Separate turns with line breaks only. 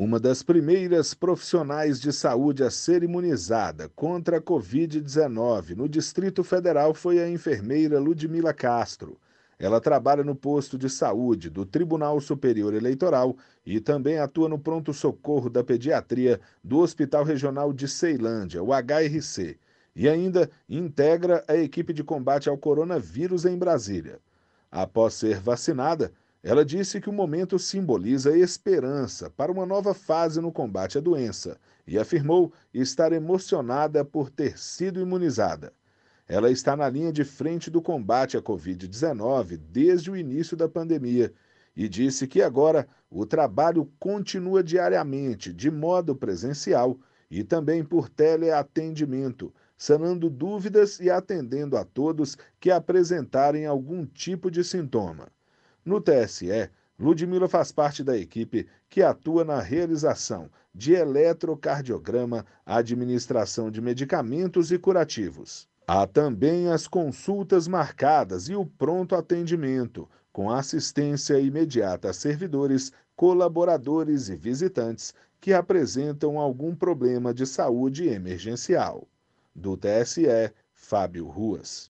Uma das primeiras profissionais de saúde a ser imunizada contra a Covid-19 no Distrito Federal foi a enfermeira Ludmila Castro. Ela trabalha no posto de saúde do Tribunal Superior Eleitoral e também atua no pronto-socorro da pediatria do Hospital Regional de Ceilândia, o HRC, e ainda integra a equipe de combate ao coronavírus em Brasília. Após ser vacinada, ela disse que o momento simboliza esperança para uma nova fase no combate à doença e afirmou estar emocionada por ter sido imunizada. Ela está na linha de frente do combate à Covid-19 desde o início da pandemia e disse que agora o trabalho continua diariamente, de modo presencial e também por teleatendimento, sanando dúvidas e atendendo a todos que apresentarem algum tipo de sintoma. No TSE, Ludmila faz parte da equipe que atua na realização de eletrocardiograma, administração de medicamentos e curativos. Há também as consultas marcadas e o pronto atendimento, com assistência imediata a servidores, colaboradores e visitantes que apresentam algum problema de saúde emergencial. Do TSE, Fábio Ruas.